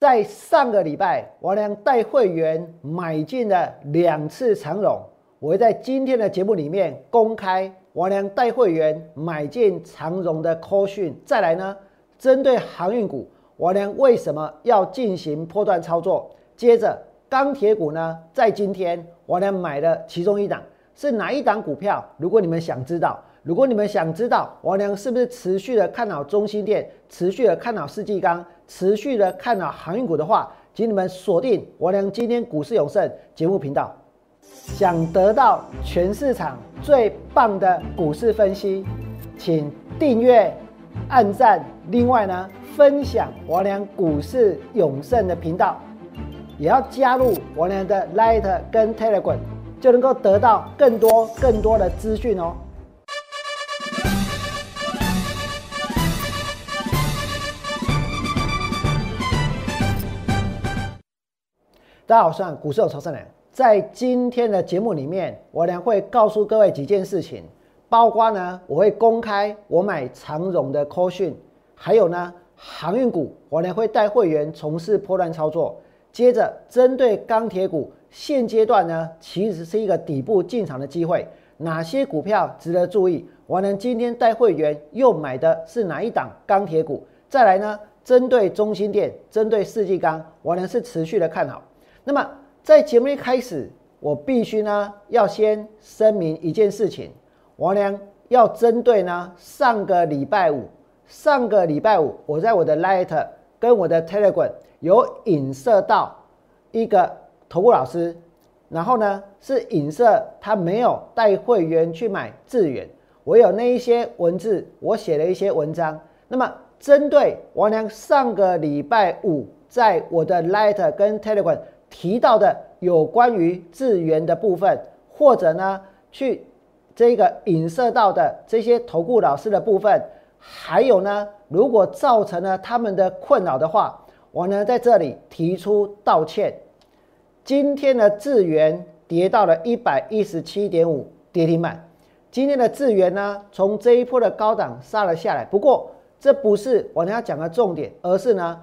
在上个礼拜，王良带会员买进了两次长荣，我会在今天的节目里面公开王良带会员买进长荣的扣讯。再来呢，针对航运股，王良为什么要进行波段操作？接着钢铁股呢，在今天王良买了其中一档，是哪一档股票？如果你们想知道。如果你们想知道王良是不是持续的看好中心店，持续的看好世纪钢，持续的看好航运股的话，请你们锁定王良今天股市永胜节目频道。想得到全市场最棒的股市分析，请订阅、按赞，另外呢，分享王良股市永胜的频道，也要加入王良的 Light 跟 Telegram，就能够得到更多更多的资讯哦。大家好，我是股市有曹胜良。在今天的节目里面，我呢会告诉各位几件事情，包括呢，我会公开我买长荣的 call 讯，还有呢，航运股，我呢会带会员从事破断操作。接着，针对钢铁股，现阶段呢，其实是一个底部进场的机会，哪些股票值得注意？我呢今天带会员又买的是哪一档钢铁股？再来呢，针对中心店，针对世纪钢，我呢是持续的看好。那么在节目一开始，我必须呢要先声明一件事情，王良要针对呢上个礼拜五，上个礼拜五我在我的 Light 跟我的 Telegram 有影射到一个投顾老师，然后呢是影射他没有带会员去买智远，我有那一些文字，我写了一些文章。那么针对王良上个礼拜五在我的 Light 跟 Telegram。提到的有关于智源的部分，或者呢，去这个引射到的这些投顾老师的部分，还有呢，如果造成了他们的困扰的话，我呢在这里提出道歉。今天的智源跌到了一百一十七点五，跌停板。今天的智源呢，从这一波的高档杀了下来。不过这不是我要讲的重点，而是呢，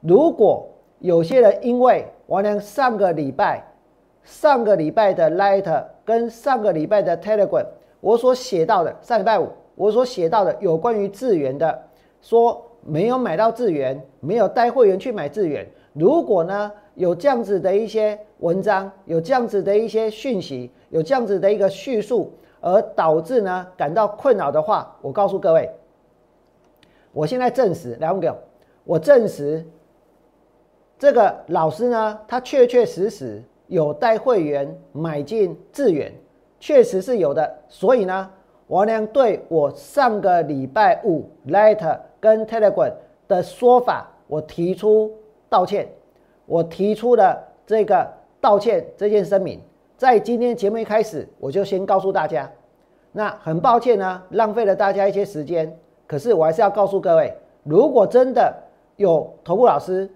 如果有些人因为王良上个礼拜、上个礼拜的 Light 跟上个礼拜的 Telegram，我所写到的上礼拜五我所写到的有关于智源的，说没有买到智源，没有带会员去买智源。如果呢有这样子的一些文章，有这样子的一些讯息，有这样子的一个叙述，而导致呢感到困扰的话，我告诉各位，我现在证实，来，我我证实。这个老师呢，他确确实实有带会员买进智远，确实是有的。所以呢，王良对我上个礼拜五 Letter 跟 Telegram 的说法，我提出道歉。我提出了这个道歉这件声明，在今天节目一开始，我就先告诉大家。那很抱歉呢，浪费了大家一些时间。可是我还是要告诉各位，如果真的有投顾老师，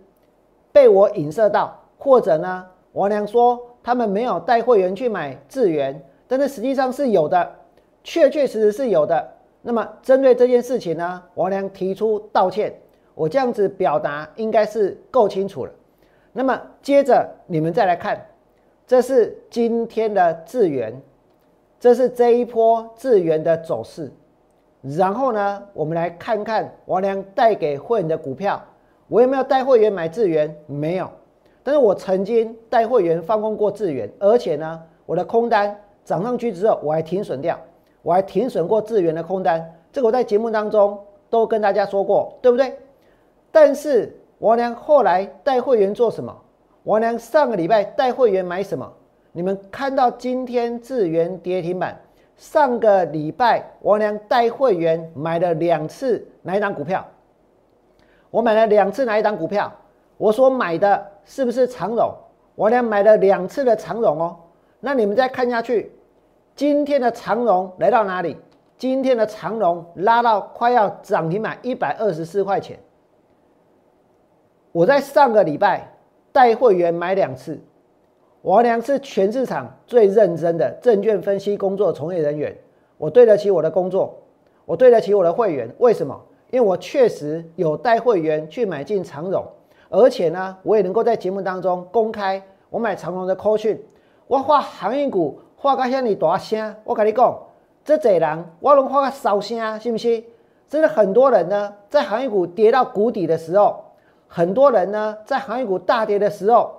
被我影射到，或者呢，王良说他们没有带会员去买智源，但是实际上是有的，确确实实是有的。那么针对这件事情呢，王良提出道歉，我这样子表达应该是够清楚了。那么接着你们再来看，这是今天的智源，这是这一波智源的走势。然后呢，我们来看看王良带给会员的股票。我有没有带会员买智源？没有，但是我曾经带会员放空过智源，而且呢，我的空单涨上去之后，我还停损掉，我还停损过智源的空单，这个我在节目当中都跟大家说过，对不对？但是王良后来带会员做什么？王良上个礼拜带会员买什么？你们看到今天智源跌停板，上个礼拜王良带会员买了两次哪一档股票？我买了两次哪一档股票？我所买的是不是长荣？我俩买了两次的长荣哦。那你们再看下去，今天的长荣来到哪里？今天的长荣拉到快要涨停板一百二十四块钱。我在上个礼拜带会员买两次，我俩是全市场最认真的证券分析工作从业人员，我对得起我的工作，我对得起我的会员。为什么？因为我确实有带会员去买进长荣，而且呢，我也能够在节目当中公开我买长荣的扣讯，我画航运股画个像你大声，我跟你讲，这济人我拢画个烧声，是不是？真的很多人呢，在航运股跌到谷底的时候，很多人呢，在航运股大跌的时候，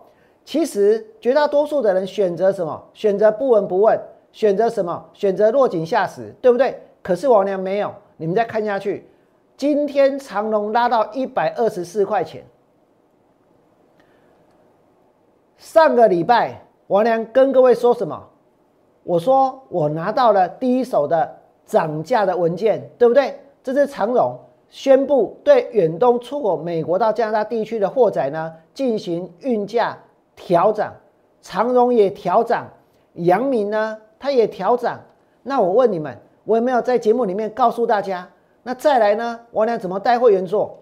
其实绝大多数的人选择什么？选择不闻不问，选择什么？选择落井下石，对不对？可是王良没有，你们再看下去，今天长隆拉到一百二十四块钱。上个礼拜，王良跟各位说什么？我说我拿到了第一手的涨价的文件，对不对？这是长荣宣布对远东出口美国到加拿大地区的货载呢进行运价调涨，长荣也调涨，阳明呢它也调涨。那我问你们，我有没有在节目里面告诉大家？那再来呢？王良怎么带会员做？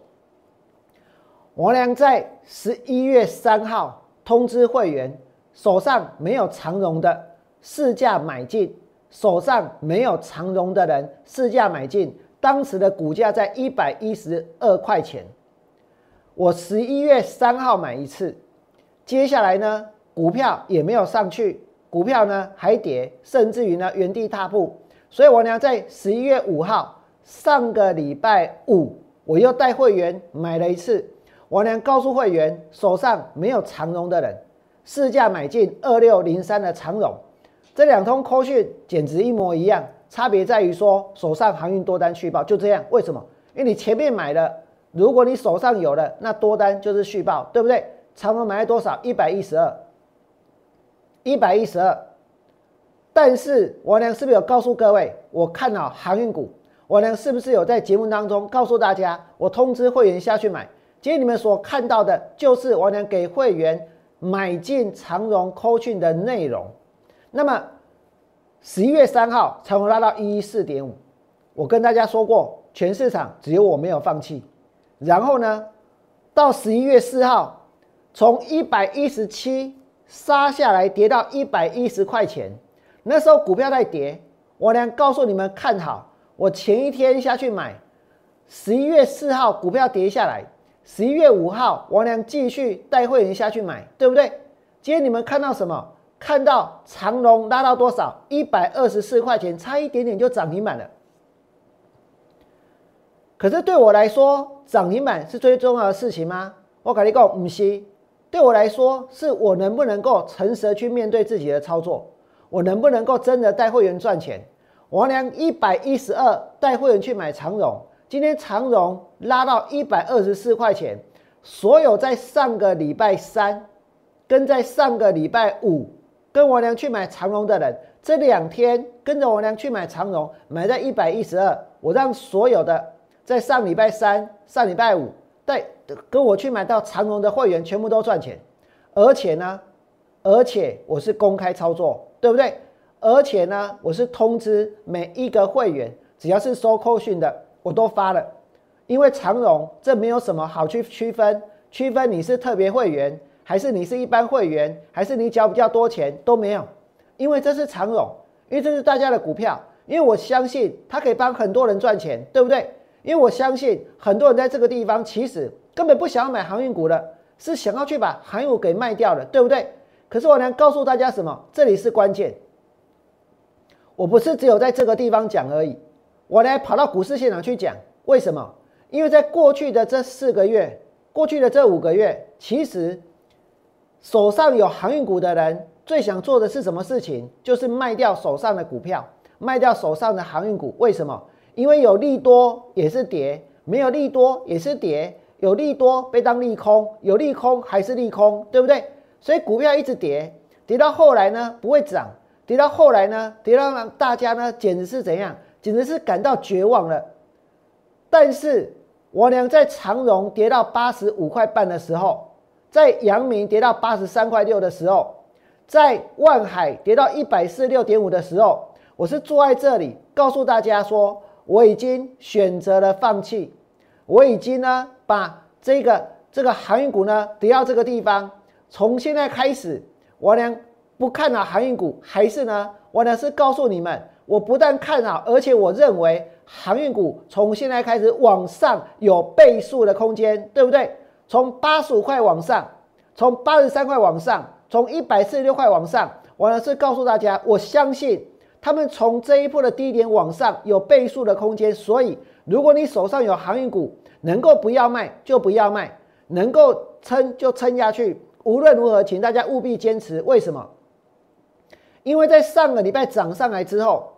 王良在十一月三号。通知会员手上没有长荣的市价买进，手上没有长荣的人市价买进，当时的股价在一百一十二块钱。我十一月三号买一次，接下来呢，股票也没有上去，股票呢还跌，甚至于呢原地踏步。所以我俩在十一月五号上个礼拜五，我又带会员买了一次。我娘告诉会员，手上没有长荣的人，市价买进二六零三的长荣，这两通扣讯简直一模一样，差别在于说手上航运多单续报，就这样。为什么？因为你前面买了，如果你手上有了，那多单就是续报，对不对？长荣买了多少？一百一十二，一百一十二。但是我娘是不是有告诉各位，我看好航运股？我娘是不是有在节目当中告诉大家，我通知会员下去买？今天你们所看到的，就是我娘给会员买进长荣 Q 讯的内容。那么十一月三号，长荣拉到一一四点五，我跟大家说过，全市场只有我没有放弃。然后呢，到十一月四号，从一百一十七杀下来，跌到一百一十块钱。那时候股票在跌，我娘告诉你们看好，我前一天下去买，十一月四号股票跌下来。十一月五号，王良继续带会员下去买，对不对？今天你们看到什么？看到长龙拉到多少？一百二十四块钱，差一点点就涨停板了。可是对我来说，涨停板是最重要的事情吗？我跟你讲，不是。对我来说，是我能不能够诚实去面对自己的操作，我能不能够真的带会员赚钱？王良一百一十二带会员去买长荣。今天长荣拉到一百二十四块钱，所有在上个礼拜三跟在上个礼拜五跟我娘去买长荣的人，这两天跟着我娘去买长荣，买在一百一十二。我让所有的在上礼拜三、上礼拜五带跟我去买到长荣的会员，全部都赚钱。而且呢，而且我是公开操作，对不对？而且呢，我是通知每一个会员，只要是收扣讯的。我都发了，因为长荣这没有什么好去区分，区分你是特别会员，还是你是一般会员，还是你缴比较多钱都没有，因为这是长荣，因为这是大家的股票，因为我相信它可以帮很多人赚钱，对不对？因为我相信很多人在这个地方其实根本不想要买航运股的，是想要去把航运股给卖掉的，对不对？可是我能告诉大家什么？这里是关键，我不是只有在这个地方讲而已。我来跑到股市现场去讲，为什么？因为在过去的这四个月，过去的这五个月，其实手上有航运股的人最想做的是什么事情？就是卖掉手上的股票，卖掉手上的航运股。为什么？因为有利多也是跌，没有利多也是跌。有利多被当利空，有利空还是利空，对不对？所以股票一直跌，跌到后来呢不会涨，跌到后来呢跌到让大家呢简直是怎样？简直是感到绝望了。但是我俩在长荣跌到八十五块半的时候，在阳明跌到八十三块六的时候，在万海跌到一百四十六点五的时候，我是坐在这里告诉大家说，我已经选择了放弃，我已经呢把这个这个航运股呢跌到这个地方。从现在开始，我俩不看好航运股，还是呢，我俩是告诉你们。我不但看好，而且我认为航运股从现在开始往上有倍数的空间，对不对？从八十五块往上，从八十三块往上，从一百四十六块往上，我呢是告诉大家，我相信他们从这一波的低点往上有倍数的空间，所以如果你手上有航运股，能够不要卖就不要卖，能够撑就撑下去。无论如何，请大家务必坚持。为什么？因为在上个礼拜涨上来之后，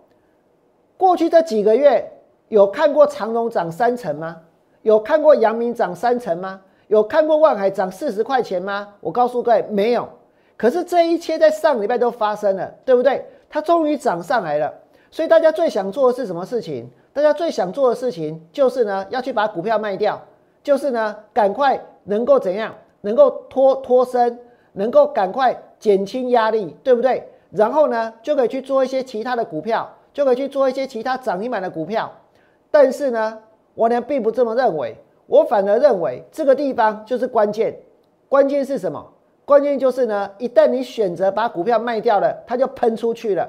过去这几个月有看过长隆涨三成吗？有看过阳明涨三成吗？有看过万海涨四十块钱吗？我告诉各位，没有。可是这一切在上礼拜都发生了，对不对？它终于涨上来了。所以大家最想做的是什么事情？大家最想做的事情就是呢，要去把股票卖掉，就是呢，赶快能够怎样，能够脱脱身，能够赶快减轻压力，对不对？然后呢，就可以去做一些其他的股票，就可以去做一些其他涨停板的股票。但是呢，我呢并不这么认为，我反而认为这个地方就是关键。关键是什么？关键就是呢，一旦你选择把股票卖掉了，它就喷出去了；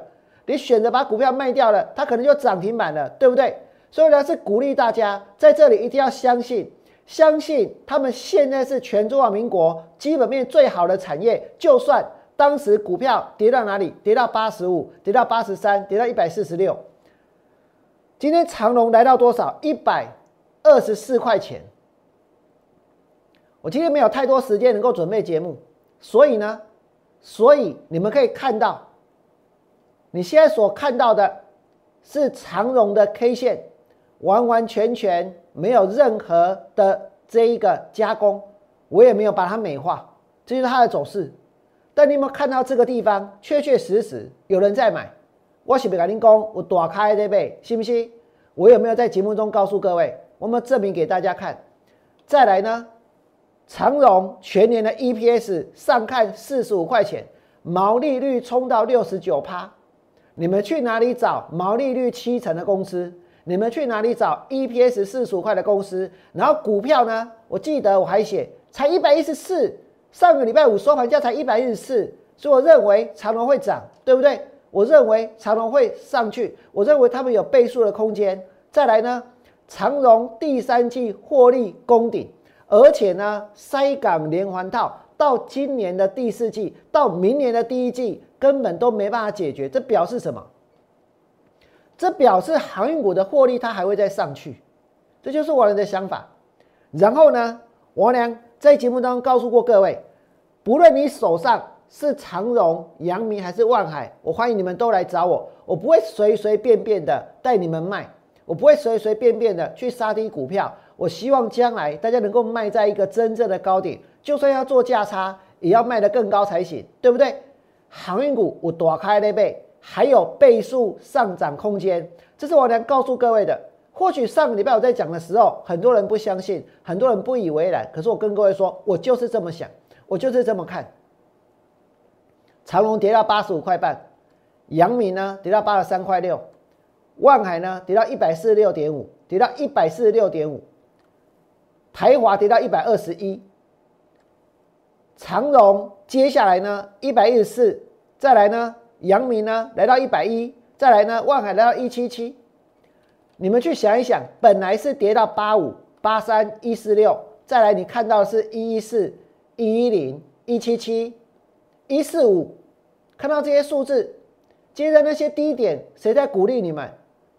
你选择把股票卖掉了，它可能就涨停板了，对不对？所以呢，是鼓励大家在这里一定要相信，相信他们现在是全中华民国基本面最好的产业，就算。当时股票跌到哪里？跌到八十五，跌到八十三，跌到一百四十六。今天长隆来到多少？一百二十四块钱。我今天没有太多时间能够准备节目，所以呢，所以你们可以看到，你现在所看到的是长荣的 K 线，完完全全没有任何的这一个加工，我也没有把它美化，这就是它的走势。但你有没有看到这个地方确确实实有人在买？我是不是跟您讲，我打开对不对？信不信？我有没有在节目中告诉各位？我们证明给大家看。再来呢，长荣全年的 EPS 上看四十五块钱，毛利率冲到六十九趴。你们去哪里找毛利率七成的公司？你们去哪里找 EPS 四十五块的公司？然后股票呢？我记得我还写才一百一十四。上个礼拜五收盘价才一百一十四，所以我认为长隆会涨，对不对？我认为长隆会上去，我认为他们有倍数的空间。再来呢，长隆第三季获利攻顶，而且呢，塞港连环套到今年的第四季到明年的第一季根本都没办法解决，这表示什么？这表示航运股的获利它还会再上去，这就是我的想法。然后呢，我俩。在节目当中告诉过各位，不论你手上是长荣、阳明还是万海，我欢迎你们都来找我。我不会随随便便的带你们卖，我不会随随便便的去杀低股票。我希望将来大家能够卖在一个真正的高点，就算要做价差，也要卖得更高才行，对不对？航运股我躲开那倍，还有倍数上涨空间，这是我能告诉各位的。或许上个礼拜我在讲的时候，很多人不相信，很多人不以为然。可是我跟各位说，我就是这么想，我就是这么看。长隆跌到八十五块半，阳明呢跌到八十三块六，万海呢跌到一百四十六点五，跌到一百四十六点五，台华跌到一百二十一，长荣接下来呢一百一十四，再来呢阳明呢来到一百一，再来呢万海来到一七七。你们去想一想，本来是跌到八五、八三、一四六，再来你看到的是一一四、一一零、一七七、一四五，看到这些数字，接着那些低点，谁在鼓励你们？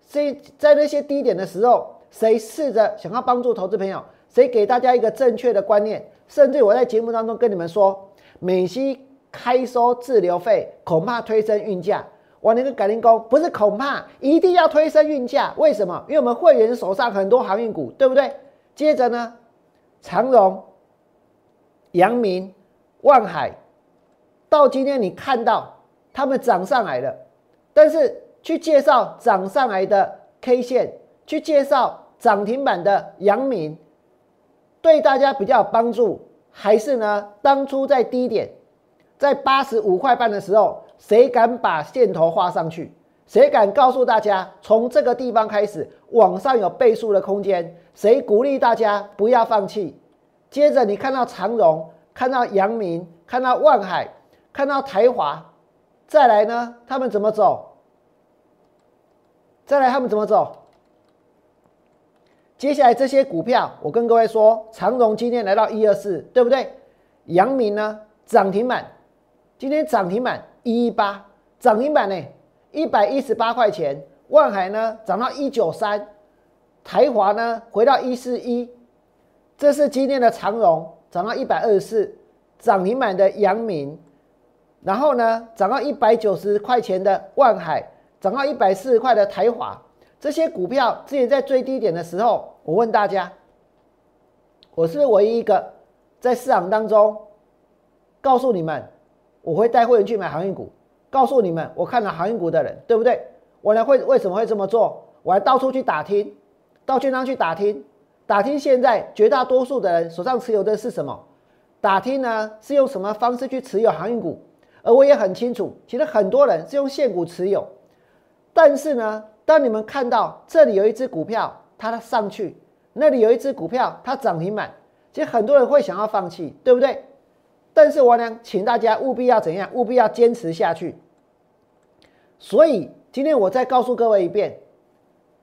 谁在那些低点的时候，谁试着想要帮助投资朋友？谁给大家一个正确的观念？甚至我在节目当中跟你们说，美西开收滞留费，恐怕推升运价。我那个改良工不是恐怕一定要推升运价，为什么？因为我们会员手上很多航运股，对不对？接着呢，长荣、阳明、万海，到今天你看到他们涨上来了，但是去介绍涨上来的 K 线，去介绍涨停板的阳明，对大家比较有帮助，还是呢？当初在低点，在八十五块半的时候。谁敢把线头画上去？谁敢告诉大家从这个地方开始往上有倍数的空间？谁鼓励大家不要放弃？接着你看到长荣，看到阳明，看到万海，看到台华，再来呢？他们怎么走？再来他们怎么走？接下来这些股票，我跟各位说，长荣今天来到一二四，对不对？阳明呢涨停板，今天涨停板一一八，涨停板呢一百一十八块钱。万海呢涨到一九三，台华呢回到一四一，这是今天的长荣涨到一百二十四，涨停板的阳明，然后呢涨到一百九十块钱的万海，涨到一百四十块的台华。这些股票之前在最低点的时候，我问大家，我是唯一一个在市场当中告诉你们我会带会员去买航运股，告诉你们我看了航运股的人，对不对？我呢会为什么会这么做？我还到处去打听，到券商去打听，打听现在绝大多数的人手上持有的是什么？打听呢是用什么方式去持有航运股？而我也很清楚，其实很多人是用现股持有，但是呢。当你们看到这里有一只股票，它上去，那里有一只股票，它涨停板，其实很多人会想要放弃，对不对？但是我呢，请大家务必要怎样？务必要坚持下去。所以今天我再告诉各位一遍，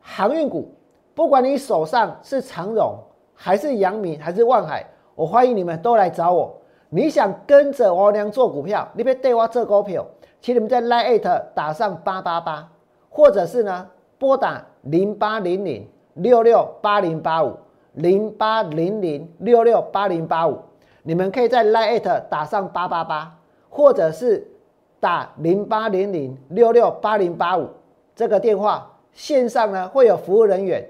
航运股，不管你手上是长荣，还是阳明，还是万海，我欢迎你们都来找我。你想跟着王良做股票，你别对我做股票，请你们在 Lite 打上八八八。或者是呢，拨打零八零零六六八零八五零八零零六六八零八五，你们可以在 Line 打上八八八，或者是打零八零零六六八零八五这个电话，线上呢会有服务人员，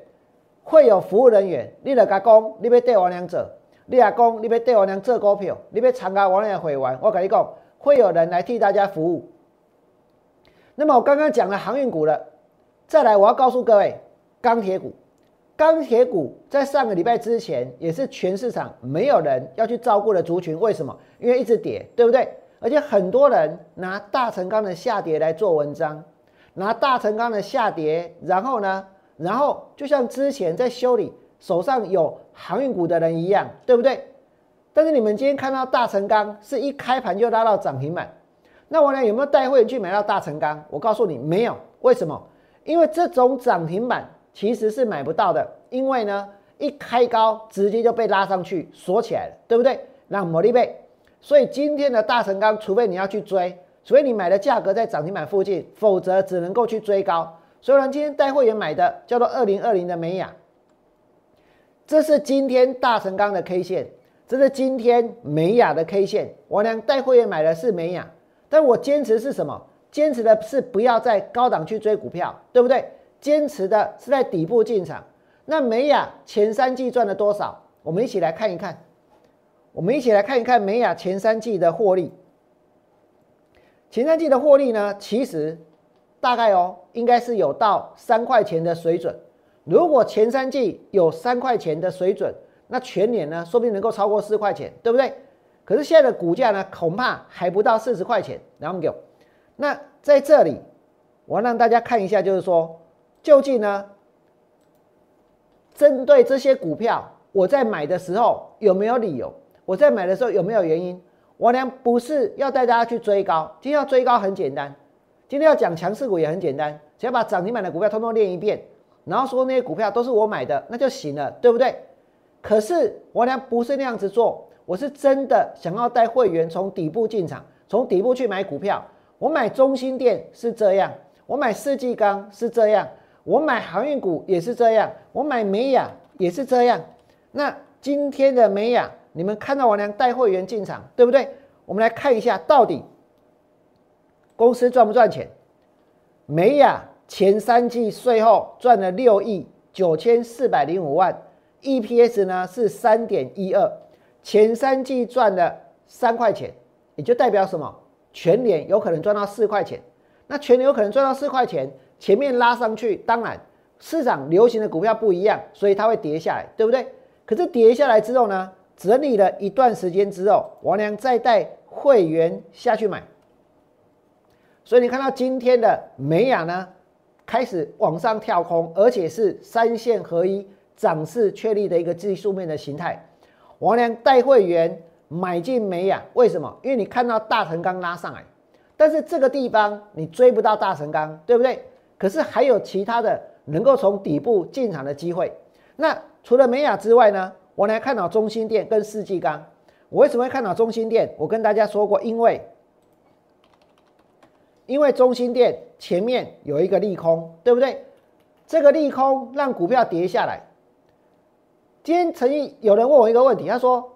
会有服务人员，你来甲讲，你要带王良做，你来讲，你要带王良做股票，你要参加王良会员，我跟你讲，会有人来替大家服务。那么我刚刚讲了航运股了，再来我要告诉各位，钢铁股，钢铁股在上个礼拜之前也是全市场没有人要去照顾的族群，为什么？因为一直跌，对不对？而且很多人拿大成钢的下跌来做文章，拿大成钢的下跌，然后呢，然后就像之前在修理手上有航运股的人一样，对不对？但是你们今天看到大成钢是一开盘就拉到涨停板。那我呢有没有带会员去买到大成钢？我告诉你没有，为什么？因为这种涨停板其实是买不到的，因为呢一开高直接就被拉上去锁起来了，对不对？那魔力贝，所以今天的大成钢，除非你要去追，除非你买的价格在涨停板附近，否则只能够去追高。所以呢，今天带会员买的叫做二零二零的美雅，这是今天大成钢的 K 线，这是今天美雅的 K 线。我俩带会员买的是美雅。但我坚持是什么？坚持的是不要在高档去追股票，对不对？坚持的是在底部进场。那美雅前三季赚了多少？我们一起来看一看。我们一起来看一看美雅前三季的获利。前三季的获利呢，其实大概哦，应该是有到三块钱的水准。如果前三季有三块钱的水准，那全年呢，说不定能够超过四块钱，对不对？可是现在的股价呢，恐怕还不到四十块钱。然后给我，那在这里，我让大家看一下，就是说，究竟呢，针对这些股票，我在买的时候有没有理由？我在买的时候有没有原因？我呢不是要带大家去追高，今天要追高很简单，今天要讲强势股也很简单，只要把涨停板的股票通通练一遍，然后说那些股票都是我买的，那就行了，对不对？可是我呢不是那样子做。我是真的想要带会员从底部进场，从底部去买股票。我买中心店是这样，我买世纪钢是这样，我买航运股也是这样，我买美雅也是这样。那今天的美雅，你们看到我娘带会员进场，对不对？我们来看一下，到底公司赚不赚钱？美雅前三季税后赚了六亿九千四百零五万，EPS 呢是三点一二。前三季赚了三块钱，也就代表什么？全年有可能赚到四块钱。那全年有可能赚到四块钱，前面拉上去，当然市场流行的股票不一样，所以它会跌下来，对不对？可是跌下来之后呢，整理了一段时间之后，王良再带会员下去买。所以你看到今天的美雅呢，开始往上跳空，而且是三线合一，涨势确立的一个技术面的形态。王良带会员买进美雅，为什么？因为你看到大成钢拉上来，但是这个地方你追不到大成钢，对不对？可是还有其他的能够从底部进场的机会。那除了美雅之外呢，我来看到中心店跟世纪钢。我为什么会看到中心店？我跟大家说过，因为因为中心店前面有一个利空，对不对？这个利空让股票跌下来。今天曾经有人问我一个问题，他说：“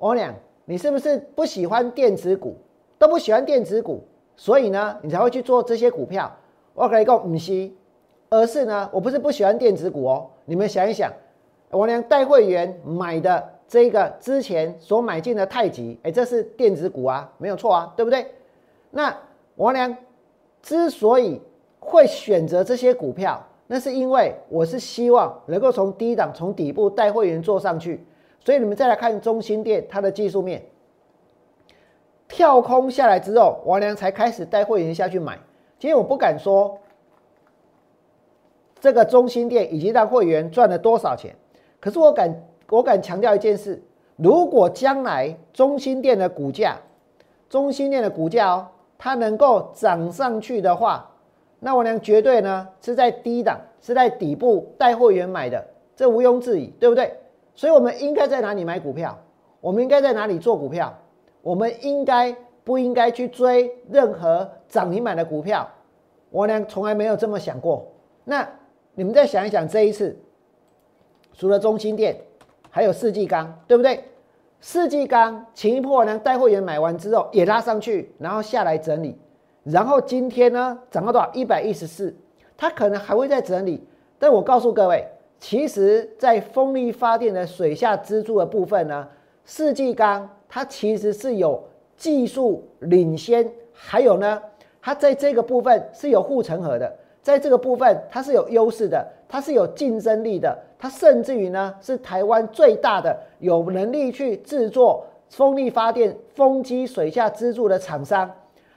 王良，你是不是不喜欢电子股？都不喜欢电子股，所以呢，你才会去做这些股票？”我可以讲不是，而是呢，我不是不喜欢电子股哦。你们想一想，王良带会员买的这个之前所买进的太极，哎，这是电子股啊，没有错啊，对不对？那王良之所以会选择这些股票，那是因为我是希望能够从低档、从底部带会员做上去，所以你们再来看中心店它的技术面，跳空下来之后，王良才开始带会员下去买。今天我不敢说这个中心店已经让会员赚了多少钱，可是我敢我敢强调一件事：如果将来中心店的股价，中心店的股价哦，它能够涨上去的话。那我娘绝对呢是在低档，是在底部带会员买的，这毋庸置疑，对不对？所以我们应该在哪里买股票？我们应该在哪里做股票？我们应该不应该去追任何涨停板的股票？我呢从来没有这么想过。那你们再想一想，这一次除了中心店，还有世纪钢，对不对？世纪钢前一波呢带会员买完之后也拉上去，然后下来整理。然后今天呢，涨到多少？一百一十四，它可能还会再整理。但我告诉各位，其实，在风力发电的水下支柱的部分呢，世纪钢它其实是有技术领先，还有呢，它在这个部分是有护城河的，在这个部分它是有优势的，它是有竞争力的，它甚至于呢是台湾最大的有能力去制作风力发电风机水下支柱的厂商。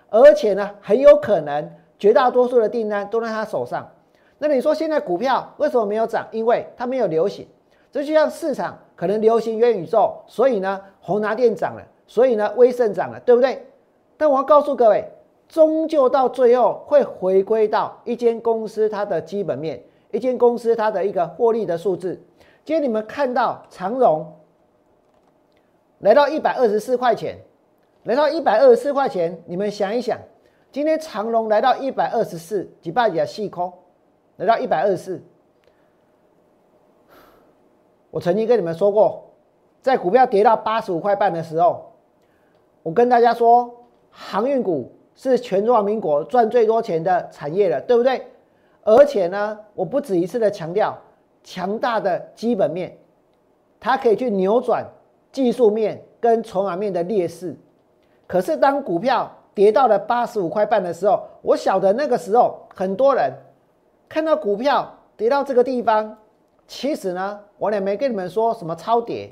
而且呢，很有可能绝大多数的订单都在他手上。那你说现在股票为什么没有涨？因为它没有流行。这就像市场可能流行元宇宙，所以呢，宏达电涨了，所以呢，威盛涨了，对不对？但我要告诉各位，终究到最后会回归到一间公司它的基本面，一间公司它的一个获利的数字。今天你们看到长荣来到一百二十四块钱。来到一百二十四块钱，你们想一想，今天长荣来到一百二十四，几百也细空，来到一百二十四。我曾经跟你们说过，在股票跌到八十五块半的时候，我跟大家说，航运股是全中华民国赚最多钱的产业了，对不对？而且呢，我不止一次的强调，强大的基本面，它可以去扭转技术面跟筹码面的劣势。可是当股票跌到了八十五块半的时候，我晓得那个时候很多人看到股票跌到这个地方，其实呢，我也没跟你们说什么超跌，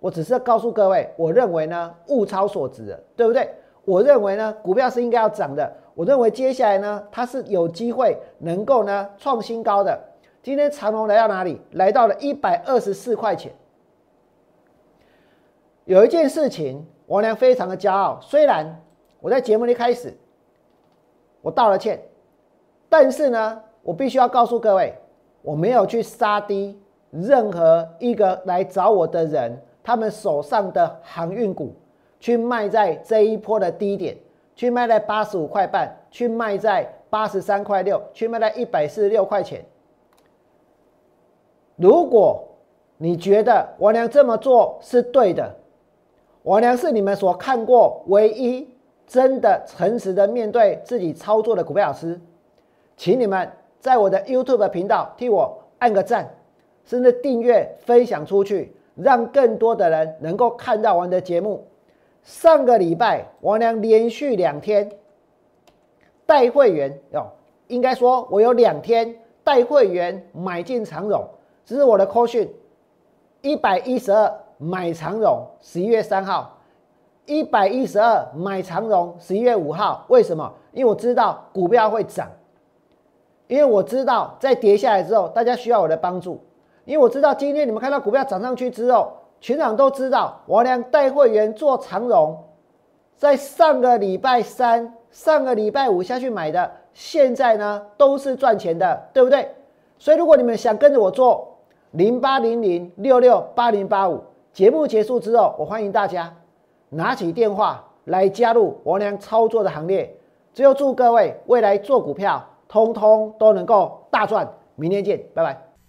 我只是告诉各位，我认为呢物超所值的，对不对？我认为呢股票是应该要涨的，我认为接下来呢它是有机会能够呢创新高的。今天长隆来到哪里？来到了一百二十四块钱。有一件事情。王良非常的骄傲，虽然我在节目一开始我道了歉，但是呢，我必须要告诉各位，我没有去杀低任何一个来找我的人，他们手上的航运股，去卖在这一波的低点，去卖在八十五块半，去卖在八十三块六，去卖在一百四十六块钱。如果你觉得王良这么做是对的，我娘是你们所看过唯一真的诚实的面对自己操作的股票老师，请你们在我的 YouTube 频道替我按个赞，甚至订阅分享出去，让更多的人能够看到我的节目。上个礼拜，我娘连续两天带会员哦，应该说我有两天带会员买进长荣，这是我的 call 讯，一百一十二。买长荣，十一月三号，一百一十二买长荣，十一月五号，为什么？因为我知道股票会涨，因为我知道在跌下来之后，大家需要我的帮助，因为我知道今天你们看到股票涨上去之后，全场都知道我俩带会员做长荣，在上个礼拜三、上个礼拜五下去买的，现在呢都是赚钱的，对不对？所以如果你们想跟着我做，零八零零六六八零八五。节目结束之后，我欢迎大家拿起电话来加入王良操作的行列。只有祝各位未来做股票，通通都能够大赚。明天见，拜拜。